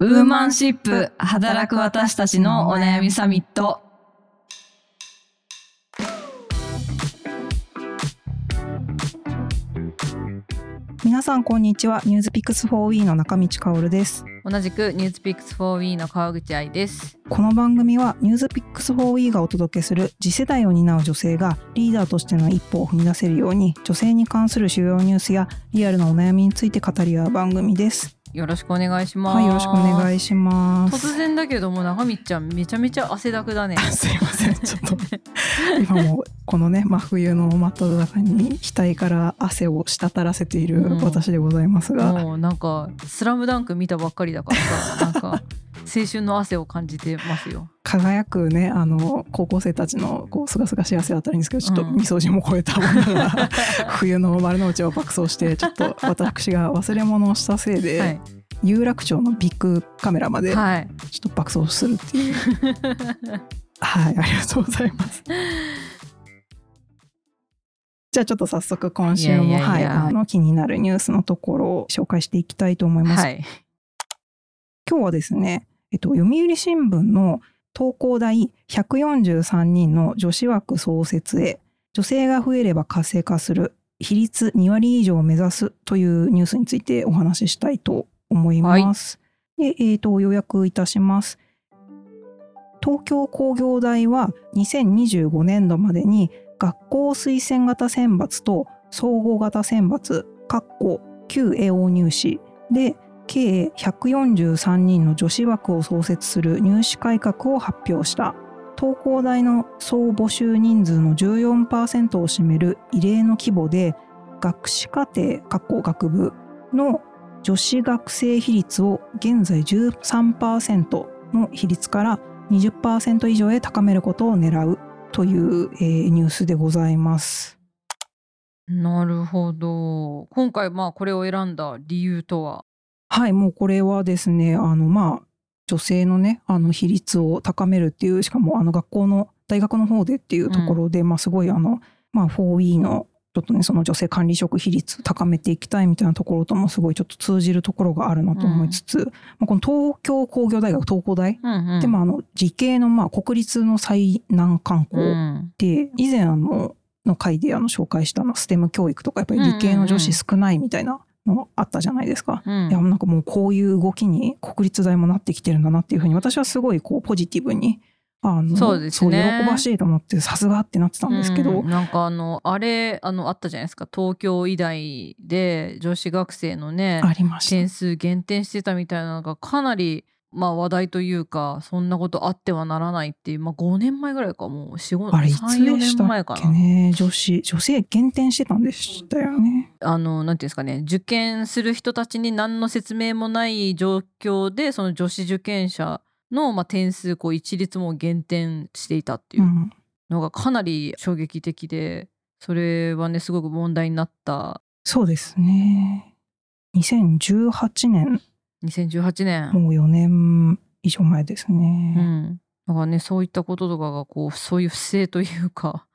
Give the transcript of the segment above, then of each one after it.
ウーマンシップ働く私たちのお悩みサミット。皆さんこんにちは。ニュースピックス 4E の中道香です。同じくニュースピックス 4E の川口愛です。この番組はニュースピックス 4E がお届けする次世代を担う女性がリーダーとしての一歩を踏み出せるように女性に関する主要ニュースやリアルなお悩みについて語り合う番組ですよろしくお願いします。はいよろしくお願いします。突然だけども中道ちゃんめちゃめちゃ汗だくだね。すいませんちょっと。今もこのね真冬の真っ只中に額から汗を滴らせている私でございますが、もうなんか「スラムダンク見たばっかりだからさなんか青春の汗を感じてますよ輝くねあの高校生たちのこうすがすがしい汗だったらいいんですけどちょっとみそじも超えたものが、冬の丸の内を爆走してちょっと私が忘れ物をしたせいで、はい。有楽町のビッグカメラまでちょっと爆走するっていう、はい、はい、ありがとうございます。じゃあちょっと早速今週もはいあの気になるニュースのところを紹介していきたいと思います、はい、今日はですね、えっと、読売新聞の東工大143人の女子枠創設へ女性が増えれば活性化する比率2割以上を目指すというニュースについてお話ししたいと思います。はい、で、えーと、予約いたします。東京工業大は2025年度までに学校推薦型選抜と総合型選抜旧栄養入試で計143人の女子枠を創設する入試改革を発表した東工大の総募集人数の14%を占める異例の規模で学士課程学校学部の女子学生比率を現在13%の比率から20%以上へ高めることを狙うという、えー、ニュースでございます。なるほど。今回まあこれを選んだ理由とは？はい、もうこれはですね、あのまあ女性のねあの比率を高めるっていうしかもあの学校の大学の方でっていうところで、うん、まあすごいあのまあ 4E のちょっとねその女性管理職比率高めていきたいみたいなところともすごいちょっと通じるところがあるなと思いつつ、うん、まあ、この東京工業大学東工大、うんうん、でもあの理系のまあ国立の最難関校で、以前あのの回であの紹介したのステム教育とかやっぱり理系の女子少ないみたいなのあったじゃないですか、うん、いやなんかもうこういう動きに国立大もなってきてるんだなっていうふうに私はすごいこうポジティブにあのそうですね。喜ばしいと思ってさすがってなってたんですけど、うん、なんかあのあれあのあったじゃないですか。東京医大で女子学生のね点数減点してたみたいなのがかなりまあ話題というかそんなことあってはならないっていう、まあ、5年前ぐらいかもう45あれいつでしたっけね？女子女性減点してたんでしたよね。あのなんていうんですかね。受験する人たちに何の説明もない状況でその女子受験者の、まあ、点数こう一律も減点していたっていうのがかなり衝撃的で、それはねすごく問題になった。そうですね。2018年2018年もう4年以上前ですね、うん、だからねそういったこととかがこうそういう不正というか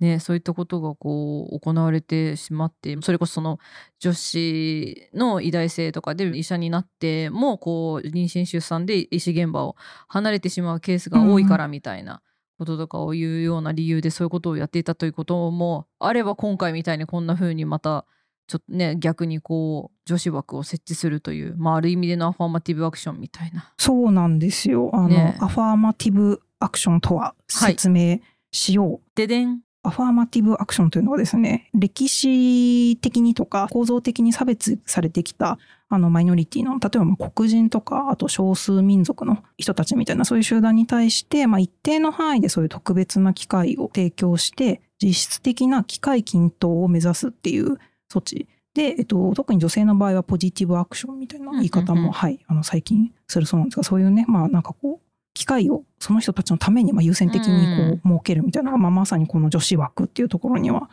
ね、そういったことがこう行われてしまってそれこそその女子の医大生とかで医者になってもこう妊娠出産で医師現場を離れてしまうケースが多いからみたいなこととかを言うような理由でそういうことをやっていたということもあれば今回みたいにこんな風にまたちょっとね逆にこう女子枠を設置するという、まあ、ある意味でのアファーマティブアクションみたいな。そうなんですよあの、ね、アファーマティブアクションとは説明しよう。はい、ででん？アファーマティブアクションというのはですね、歴史的にとか構造的に差別されてきたあのマイノリティの、例えばまあ黒人とか、あと少数民族の人たちみたいなそういう集団に対して、まあ、一定の範囲でそういう特別な機会を提供して、実質的な機会均等を目指すっていう措置。で、えっと、特に女性の場合はポジティブアクションみたいな言い方も、はい、あの最近するそうなんです。が、そういうね、まあなんかこう、機会をその人たちのためにまあ優先的にこう設けるみたいなのが、まあ、まさにこの女子枠っていうところには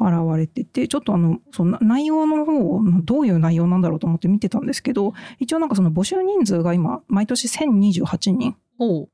現れてて、ちょっとあのその内容の方どういう内容なんだろうと思って見てたんですけど一応なんかその募集人数が今毎年1028人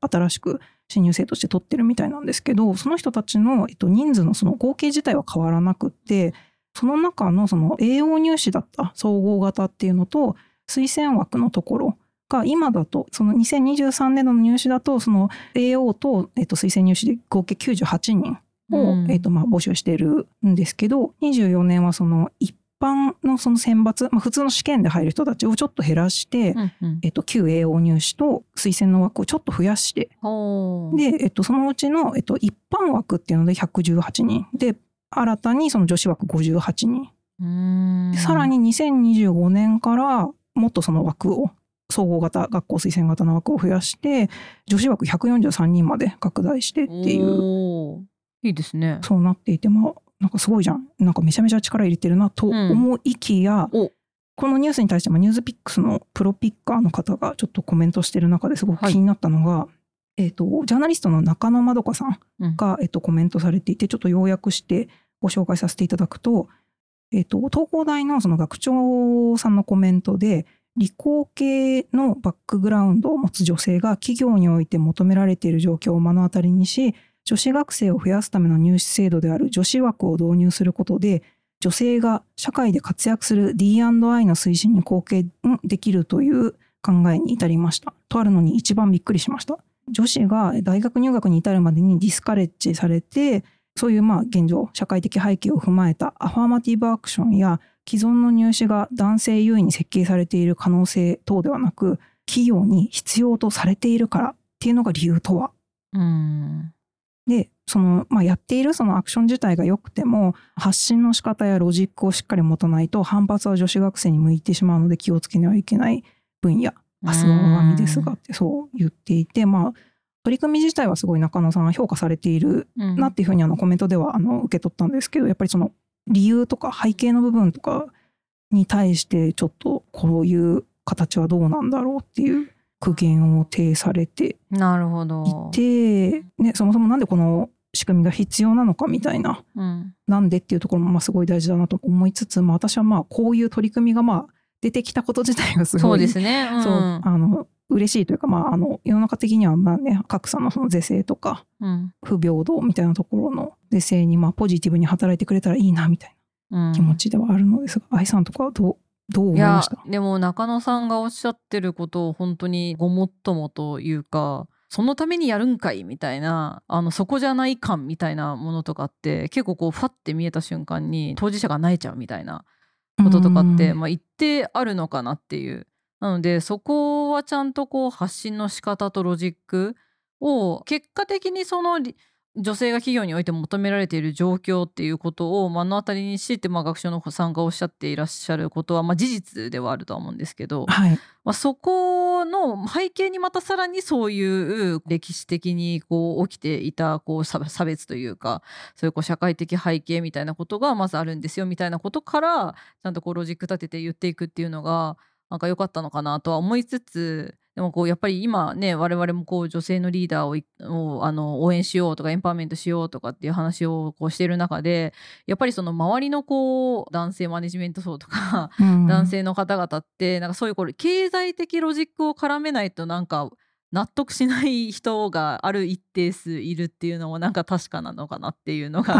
新しく新入生として取ってるみたいなんですけどその人たちの、えっと、人数のその合計自体は変わらなくってその中のその栄養入試だった総合型っていうのと推薦枠のところが今だとその2023年度の入試だとその AO と,、えっと推薦入試で合計98人を、うん、えっとまあ募集してるんですけど24年はその一般のその選抜、まあ、普通の試験で入る人たちをちょっと減らして、うんうん、えっと、旧 AO 入試と推薦の枠をちょっと増やして、で、えっと、そのうちの、えっと、一般枠っていうので118人。で新たにその女子枠58人。さらに2025年からもっとその枠を総合型学校推薦型の枠を増やして女子枠143人まで拡大してっていう。いいですね。そうなっていてまあなんかすごいじゃん。なんかめちゃめちゃ力入れてるなと思いきや、うん、このニュースに対してもニュースピックスのプロピッカーの方がちょっとコメントしてる中ですごく気になったのが、はい、えーと、ジャーナリストの中野まどかさんが、うん、えーと、コメントされていてちょっと要約してご紹介させていただくと,、えーと、東工大のその学長さんのコメントで理工系のバックグラウンドを持つ女性が企業において求められている状況を目の当たりにし女子学生を増やすための入試制度である女子枠を導入することで、女性が社会で活躍する D&I の推進に貢献できるという考えに至りました。とあるのに一番びっくりしました。女子が大学入学に至るまでにディスカレッジされて、そういうまあ現状、社会的背景を踏まえたアファーマティブアクションや既存の入試が男性優位に設計されている可能性等ではなく、企業に必要とされているからっていうのが理由とは。うんでその、まあ、やっているそのアクション自体が良くても発信の仕方やロジックをしっかり持たないと反発は女子学生に向いてしまうので気をつけにはいけない分野明日の拝みですがってそう言っていてまあ取り組み自体はすごい中野さんは評価されているなっていうふうにあのコメントではあの受け取ったんですけどやっぱりその理由とか背景の部分とかに対してちょっとこういう形はどうなんだろうっていう苦言を呈されてなるほど。いて、ね、そもそもなんでこの仕組みが必要なのかみたいな、うん、なんでっていうところもまあすごい大事だなと思いつつ、まあ、私はまあこういう取り組みがまあ出てきたこと自体がすごいそうですね、うん、そうあの嬉しいというか、まあ、あの世の中的にはまあ、ね、格差のその是正とか、うん、不平等みたいなところの是正にまあポジティブに働いてくれたらいいなみたいな気持ちではあるのですが、愛さんとかはどうどう思いました？でも中野さんがおっしゃってることを本当にごもっともというかそのためにやるんかいみたいなあのそこじゃない感みたいなものとかって結構こうファッて見えた瞬間に当事者が泣いちゃうみたいなこととかって、まあ、一定あるのかなっていう。なのでそこはちゃんとこう発信の仕方とロジックを結果的にその女性が企業において求められている状況っていうことを目の当たりにして、まあ、学長のさんがおっしゃっていらっしゃることは、まあ、事実ではあるとは思うんですけど、はい。まあ、そこの背景にまたさらにそういう歴史的にこう起きていたこう差別というかそういうこう社会的背景みたいなことがまずあるんですよみたいなことからちゃんとこうロジック立てて言っていくっていうのがなんか良かったのかなとは思いつつでもこうやっぱり今ね我々もこう女性のリーダーををあの応援しようとかエンパワーメントしようとかっていう話をこうしている中でやっぱりその周りのこう男性マネジメント層とか、うん、男性の方々ってなんかそういうこれ経済的ロジックを絡めないとなんか納得しない人がある一定数いるっていうのもなんか確かなのかなっていうのが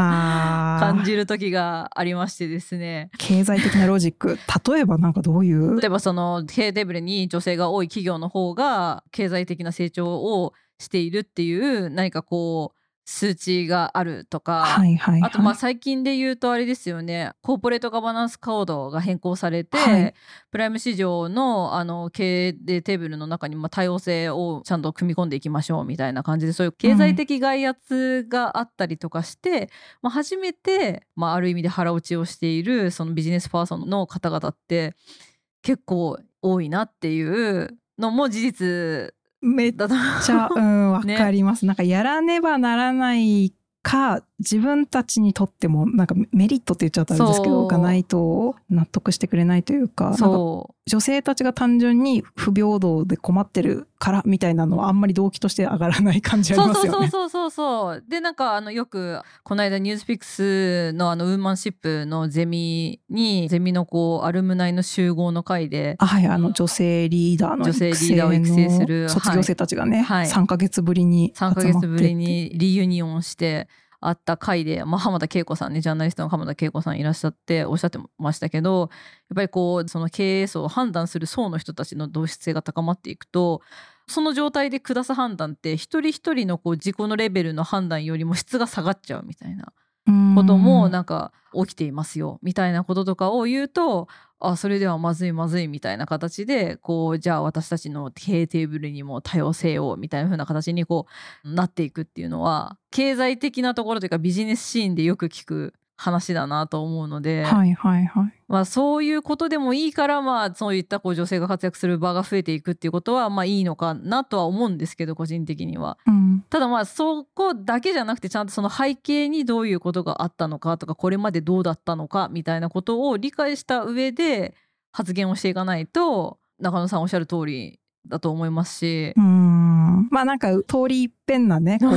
感じる時がありましてですね。経済的なロジック例えばなんかどういう？例えばその低レベルに女性が多い企業の方が経済的な成長をしているっていう何かこう数値があるとか、はいはいはい、あとまあ最近で言うとあれですよね。コーポレートガバナンスコードが変更されて、はい、プライム市場のあの経営テーブルの中にまあ多様性をちゃんと組み込んでいきましょうみたいな感じでそういう経済的外圧があったりとかして、うん、まあ、初めて、まあ、ある意味で腹落ちをしているそのビジネスパーソンの方々って結構多いなっていうのも事実めっちゃ、うん、わかります。ね、なんかやらねばならないか自分たちにとってもなんかメリットって言っちゃったんですけどがないと納得してくれないというか女性たちが単純に不平等で困ってるからみたいなのはあんまり動機として上がらない感じありますよね。そうそうそうそうでなんかあのよくこの間ニュースピックスのあのウーマンシップのゼミにゼミのこうアルムナイの集合の会ではいあの女性リーダーの女性リーダーを育成する卒業生たちがね、はい、3か月ぶりに3か月ぶりにリユニオンしてあった回で、まあ、浜田恵子さんねジャーナリストの浜田恵子さんいらっしゃっておっしゃってましたけどやっぱりこうその経営層を判断する層の人たちの同質性が高まっていくとその状態で下す判断って一人一人のこう自己のレベルの判断よりも質が下がっちゃうみたいなこともなんか起きていますよみたいなこととかを言うとあそれではまずいまずいみたいな形でこうじゃあ私たちの経営テーブルにも多様性をみたいな風な形にこうなっていくっていうのは経済的なところというかビジネスシーンでよく聞く話だなと思うので、はいはいはいまあ、そういうことでもいいから、まあ、そういったこう女性が活躍する場が増えていくっていうことは、まあ、いいのかなとは思うんですけど個人的には。うん、ただまあそこだけじゃなくてちゃんとその背景にどういうことがあったのかとかこれまでどうだったのかみたいなことを理解した上で発言をしていかないと中野さんおっしゃる通りだと思いますし。うん。まあなんか通り一遍なねこう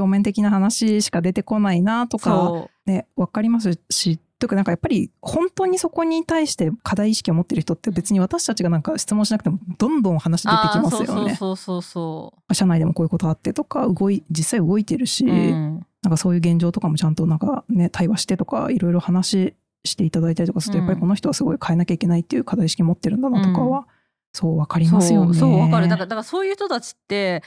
表面的な話しか出てこないなとかね分かりますしというかなんかやっぱり本当にそこに対して課題意識を持ってる人って別に私たちがなんか質問しなくてもどんどん話出てきますよね。そうそうそう社内でもこういうことあってとか動い実際動いてるし、うん、なんかそういう現状とかもちゃんとなんかね対話してとかいろいろ話していただいたりとかすると、やっぱりこの人はすごい変えなきゃいけないっていう課題意識持ってるんだなとかは、そうわかりますよね。そうわかるだからだからそういう人たちって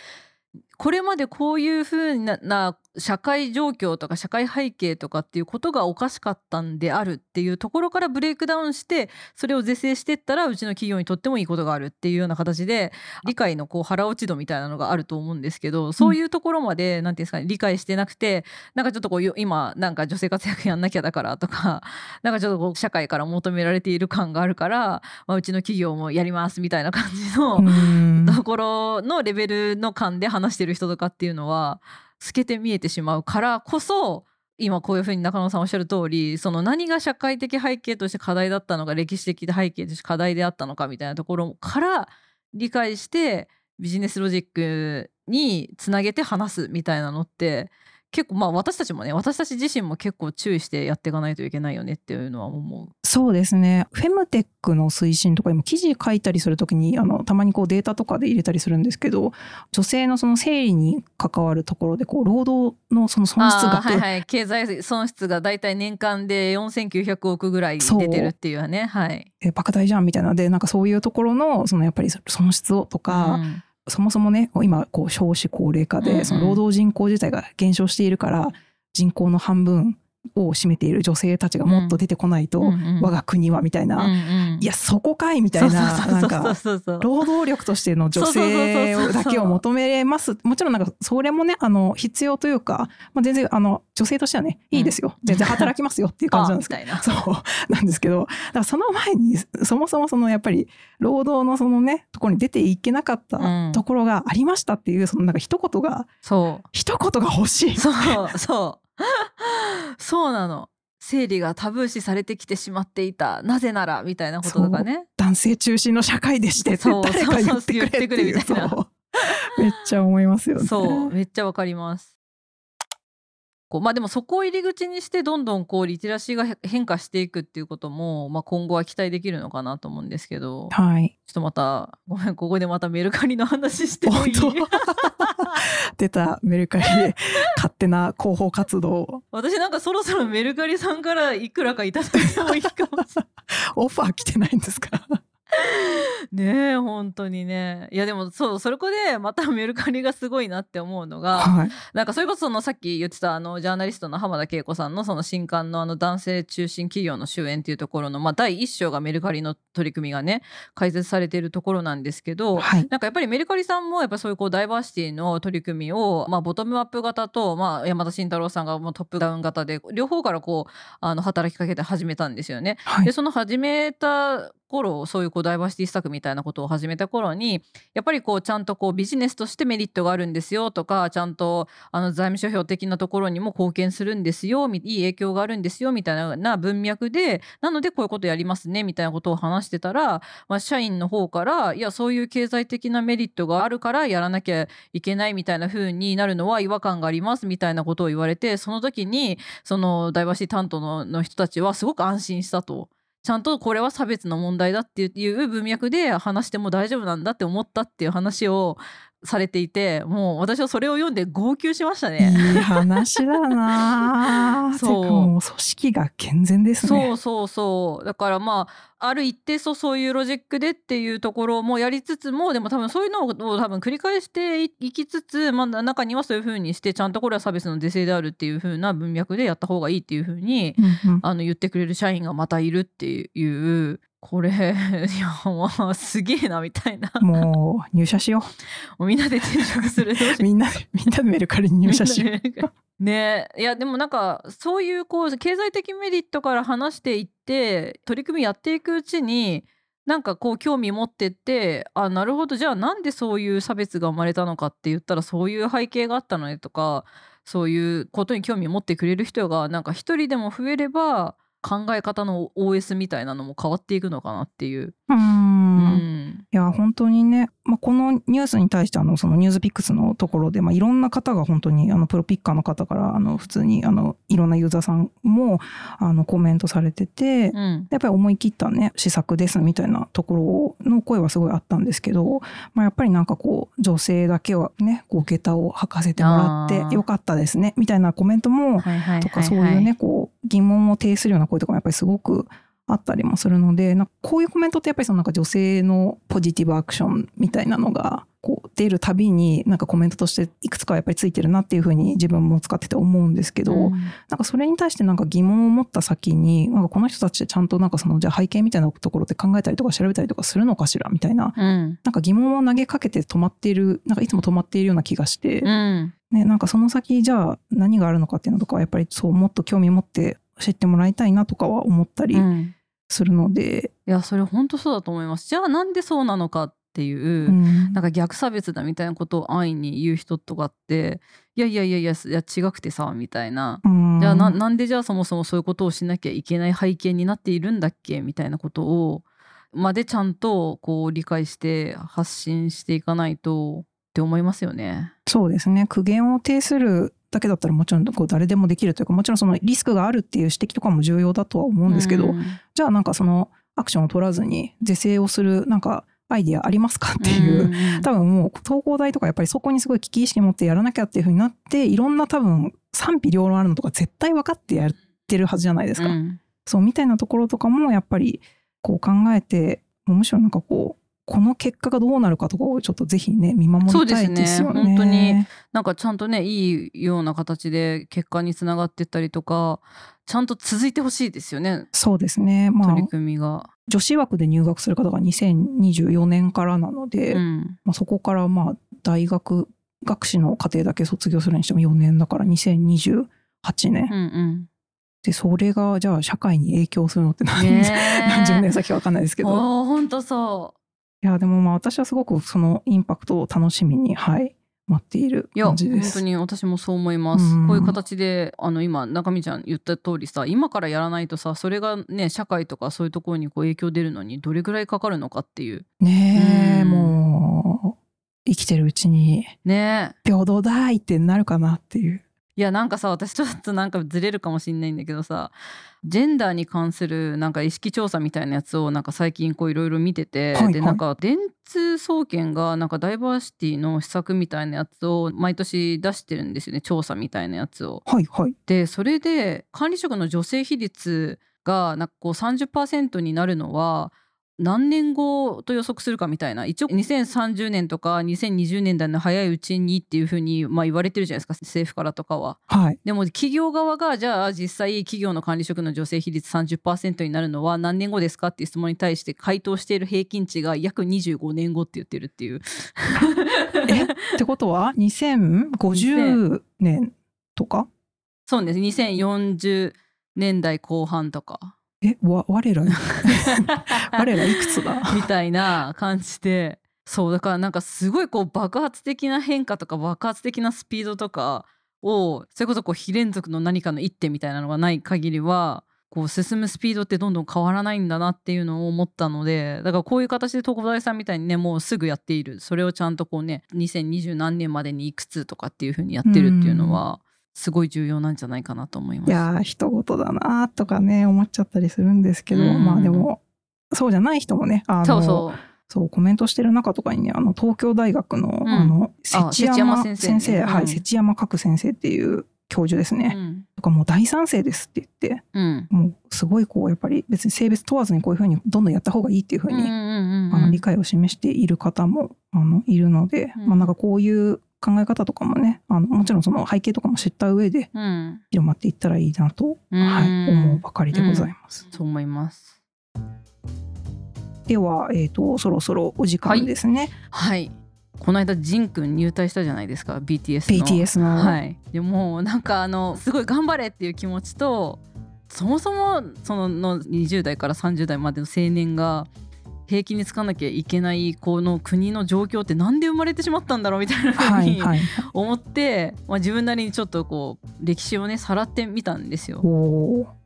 これまでこういうふうな社会状況とか社会背景とかっていうことがおかしかったんであるっていうところからブレイクダウンしてそれを是正していったらうちの企業にとってもいいことがあるっていうような形で理解のこう腹落ち度みたいなのがあると思うんですけどそういうところまで何て言うんですかね理解してなくてなんかちょっとこう今なんか女性活躍やんなきゃだからとか なんかちょっとこう社会から求められている感があるから、まあ、うちの企業もやりますみたいな感じの ところのレベルの感で話してる人とかっていうのは透けて見えてしまうからこそ今こういうふうに中野さんおっしゃる通りその何が社会的背景として課題だったのか歴史的背景として課題であったのかみたいなところから理解してビジネスロジックにつなげて話すみたいなのって結構まあ私たちもね私たち自身も結構注意してやっていかないといけないよねっていうのは思う。そうですね。フェムテックの推進とか今記事書いたりするときにあのたまにこうデータとかで入れたりするんですけど女性のその生理に関わるところでこう労働のその損失額はいはい。経済損失が大体年間で4900億ぐらい出てるっていうね。はい。え莫大じゃんみたいな。のでなんかそういうところのそのやっぱり損失をとか、うんそもそもね今こう少子高齢化でその労働人口自体が減少しているから人口の半分を占めている女性たちがもっと出てこないと、我が国はみたいな、いやそこかいみたいななんか労働力としての女性だけを求めます。もちろんなんかそれもねあの必要というか、まあ、全然あの女性としてはねいいですよ、全然働きますよっていう感じなんですけど。そう。なんですけど。だからその前にそもそもそのやっぱり労働のそのねところに出ていけなかったところがありましたっていうそのなんか一言が一言が欲しい。そうそう そうなの。生理がタブー視されてきてしまっていた。なぜならみたいなこととかね。男性中心の社会でしてって誰か言ってくれってくれみたいな。めっちゃ思いますよね。そうめっちゃわかりますこうまあでもそこを入り口にしてどんどんこうリテラシーが変化していくっていうことも、まあ、今後は期待できるのかなと思うんですけど、はい、ちょっとまたごめんここでまたメルカリの話してもいい？出た。メルカリで勝手な広報活動私なんかそろそろメルカリさんからいくらかいただいてもいいかも オファー来てないんですか？ねえ本当にね。いやでもそうそれこでまたメルカリがすごいなって思うのが、はい、なんかそれこそのさっき言ってたあのジャーナリストの浜田恵子さんのその新刊のあの男性中心企業の終焉っていうところの、まあ、第一章がメルカリの取り組みがね解説されているところなんですけど、はい、なんかやっぱりメルカリさんもやっぱそういうこうダイバーシティの取り組みを、まあ、ボトムアップ型と、まあ、山田慎太郎さんがもうトップダウン型で両方からこうあの働きかけて始めたんですよね。はい、でその始めた頃そういうこうダイバーシティ施策みたいなことを始めた頃にやっぱりこうちゃんとこうビジネスとしてメリットがあるんですよとかちゃんとあの財務諸表的なところにも貢献するんですよいい影響があるんですよみたいな文脈でなのでこういうことやりますねみたいなことを話してたら、まあ、社員の方からいやそういう経済的なメリットがあるからやらなきゃいけないみたいな風になるのは違和感がありますみたいなことを言われてその時にそのダイバーシティ担当のの人たちはすごく安心したと。ちゃんとこれは差別の問題だっていう文脈で話しても大丈夫なんだって思ったっていう話をされていてもう私はそれを読んで号泣しましたね。いい話だな そう組織が健全ですね。そうそうそうだからまあある一定そうそういうロジックでっていうところもやりつつもでも多分そういうのを多分繰り返していきつつ、まあ、中にはそういうふうにしてちゃんとこれは差別の是正であるっていうふうな文脈でやった方がいいっていうふうに、うんうん、あの言ってくれる社員がまたいるっていうこれ いやまあすげえなみたいな。もう入社しよう。みんなで転職する。みんなで みんなでメルカリに入社しよう。ねいやでもなんかそういうこう経済的メリットから話していって取り組みやっていくうちになんかこう興味持ってってあなるほど。じゃあなんでそういう差別が生まれたのかって言ったらそういう背景があったのねとかそういうことに興味を持ってくれる人がなんか一人でも増えれば考え方の OS みたいなのも変わっていくのかなっていう。うん。いや本当にね、まあ、このニュースに対してあのそのニュースピックスのところで、まあ、いろんな方が本当にあのプロピッカーの方からあの普通にあのいろんなユーザーさんもあのコメントされてて、うん、やっぱり思い切ったね施策ですみたいなところの声はすごいあったんですけど、まあ、やっぱりなんかこう女性だけはねこう下駄を履かせてもらってよかったですねみたいなコメントも、とかそういうねこう疑問を呈するような声とかもやっぱりすごくあったりもするのでなこういうコメントってやっぱりそのなんか女性のポジティブアクションみたいなのがこう出るたびになんかコメントとしていくつかやっぱりついてるなっていうふうに自分も使ってて思うんですけど、うん、なんかそれに対してなんか疑問を持った先になんかこの人たちちゃんとなんかそのじゃあ背景みたいなところで考えたりとか調べたりとかするのかしらみたいな、うん、なんか疑問を投げかけて止まっているなんかいつも止まっているような気がして、うん、ね、なんかその先じゃあ何があるのかっていうのとかやっぱりそうもっと興味持って知ってもらいたいなとかは思ったりするので、うん、いやそれ本当そうだと思います。じゃあなんでそうなのかっていう、うん、なんか逆差別だみたいなことを安易に言う人とかっていやいやいやいやいや違くてさみたいな、うん、じゃあなんでじゃあそもそもそういうことをしなきゃいけない背景になっているんだっけ？みたいなことをまでちゃんとこう理解して発信していかないとって思いますよね。そうですね。苦言を呈するだけだったらもちろんこう誰でもできるというかもちろんそのリスクがあるっていう指摘とかも重要だとは思うんですけど、うん、じゃあなんかそのアクションを取らずに是正をするなんかアイディアありますかっていう、うん、多分もう東工大とかやっぱりそこにすごい危機意識持ってやらなきゃっていうふうになっていろんな多分賛否両論あるのとか絶対分かってやってるはずじゃないですか。うん、そうみたいなところとかもやっぱりこう考えてむしろなんかこうこの結果がどうなるかとかをちょっとぜひね見守りたいですよね。本当になんかちゃんとねいいような形で結果につながってったりとかちゃんと続いてほしいですよね。そうですね。まあ、取り組みが。女子枠で入学する方が2024年からなので、うん、まあ、そこからまあ大学学士の課程だけ卒業するにしても4年だから2028年。うんうんでそれがじゃあ社会に影響するのって何,、何十年先か分かんないですけど。本当そういやでもまあ私はすごくそのインパクトを楽しみにはい待っている感じです。いや本当に私もそう思います。うん、こういう形であの今中身ちゃん言った通りさ今からやらないとさそれがね社会とかそういうところにこう影響出るのにどれぐらいかかるのかっていう。ねえ、うん、もう生きてるうちにね平等だいってなるかなっていう。いやなんかさ私ちょっとなんかずれるかもしんないんだけどさジェンダーに関するなんか意識調査みたいなやつをなんか最近こういろいろ見てて、はいはい、でなんか電通総研がなんかダイバーシティの施策みたいなやつを毎年出してるんですよね調査みたいなやつを。はいはい、でそれで管理職の女性比率がなんかこう30%になるのは何年後と予測するかみたいな一応2030年とか2020年代の早いうちにっていうふうにまあ言われてるじゃないですか政府からとかは。はい、でも企業側がじゃあ実際企業の管理職の女性比率30%になるのは何年後ですかっていう質問に対して回答している平均値が約25年後って言ってるっていう。え？ってことは2050年とか？そうです2040年代後半とか。えわ我ら 我らいくつだ？みたいな感じで。そうだからなんかすごいこう爆発的な変化とか爆発的なスピードとかをそれこそこう非連続の何かの一手みたいなのがない限りはこう進むスピードってどんどん変わらないんだなっていうのを思ったのでだからこういう形で東大さんみたいにねもうすぐやっている。それをちゃんとこうね2020何年までにいくつとかっていうふうにやってるっていうのは、すごい重要なんじゃないかなと思います。いや人事だなとかね思っちゃったりするんですけど、うん、まあでもそうじゃない人もねあのそうそそうコメントしてる中とかにねあの東京大学の,、うん。あの関山先生ね。うん。はい関山角先生っていう教授ですね、うん。とかもう大賛成ですって言ってうん。もうすごいこうやっぱり別に性別問わずにこういうふうにどんどんやった方がいいっていうふうに、あの理解を示している方もあのいるので、うん。まあなんかこういう考え方とかもねあのもちろんその背景とかも知った上でうん。広まっていったらいいなと、うん。はい、思うばかりでございます。そう思います。では、えー、とそろそろお時間ですね。はい。この間ジンくん入隊したじゃないですか BTS の。BTS の、はい。でもなんかあのすごい頑張れっていう気持ちとそもそもそのの20代から30代までの青年が兵役につかなきゃいけないこの国の状況ってなんで生まれてしまったんだろうみたいなふうにはいはい。思って、まあ、自分なりにちょっとこう歴史をねさらってみたんですよ。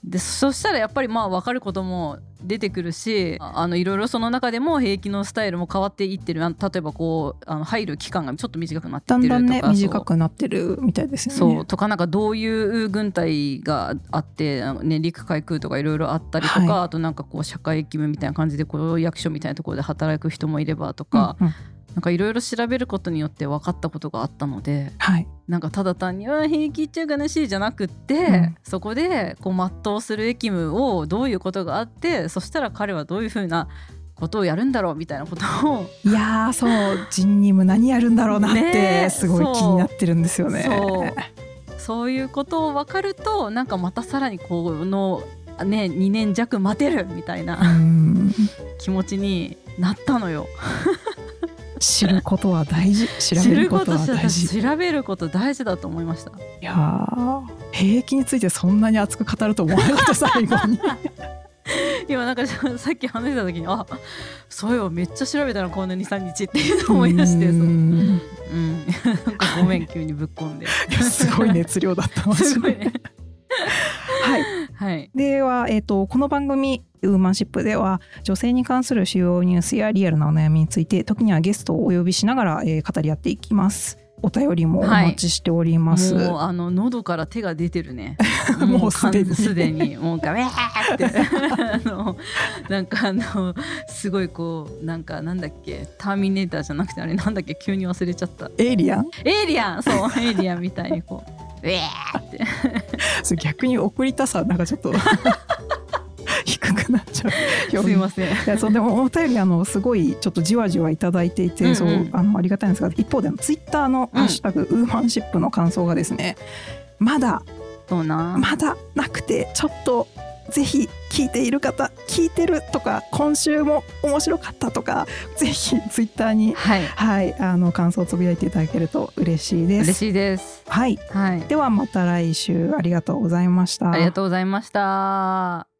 でそしたらやっぱりまあ分かることも出てくるしああのいろいろその中でも兵役のスタイルも変わっていってる。例えばこうあの入る期間がちょっと短くなってるとか。だんだんね短くなってるみたいですよね。そう。とかなんかどういう軍隊があってあの、ね、陸海空とかいろいろあったりとか、はい。あとなんかこう社会義務みたいな感じでこう役所みたいなところで働く人もいればとか、うんうんなんかいろいろ調べることによって分かったことがあったのではい。なんかただ単に「あ兵役っちゃう悲しい」じゃなくって、うんそこでこう全うする役務をどういうことがあってそしたら彼はどういうふうなことをやるんだろうみたいなことをいやーそう人任務何やるんだろうなっねてえすごい気になってるんですよね。そうそういうことを分かるとなんかまたさらにこのね2年弱待てるみたいうなん気持ちになったのよ。知ることは大事調べることは大事。調べること大事だと思いました。いやー兵役についてそんなに熱く語ると思わなかった最後に。今なんかさっき話した時にあそういえばめっちゃ調べたらこんな23日っていうのを思い出してうんうんなんかごめん急にぶっ込んで すごい熱量だった すごいねはい。はい。では、えー、とこの番組「ウーマンシップ」では女性に関する主要ニュースやリアルなお悩みについて時にはゲストをお呼びしながら、えー語り合っていきます。お便りもお待ちしております。もうあの喉から手が出てるね。もうすでに。完すでに。もうガメーって。あのなんかあのすごいこうなんかなんだっけ？ターミネーターじゃなくてあれなんだっけ？急に忘れちゃった。エイリアン？エイリアン！そうエイリアンみたいにこう ウェーって逆に送りたさなんかちょっと 低くなっちゃう。すいません。いやそうでもお便りあのすごいちょっとじわじわいただいていて、うんうん。そうあのありがたいんですが一方でツイッターの「うん。ハッシュタグウーマンシップ」の感想がですねまだそうな。まだなくてちょっとぜひ聞いている方聞いてるとか今週も面白かったとかぜひツイッターにはい。はいあの感想をつぶやいていただけると嬉しいです。嬉しいです。はい。はい。ではまた来週ありがとうございました。ありがとうございました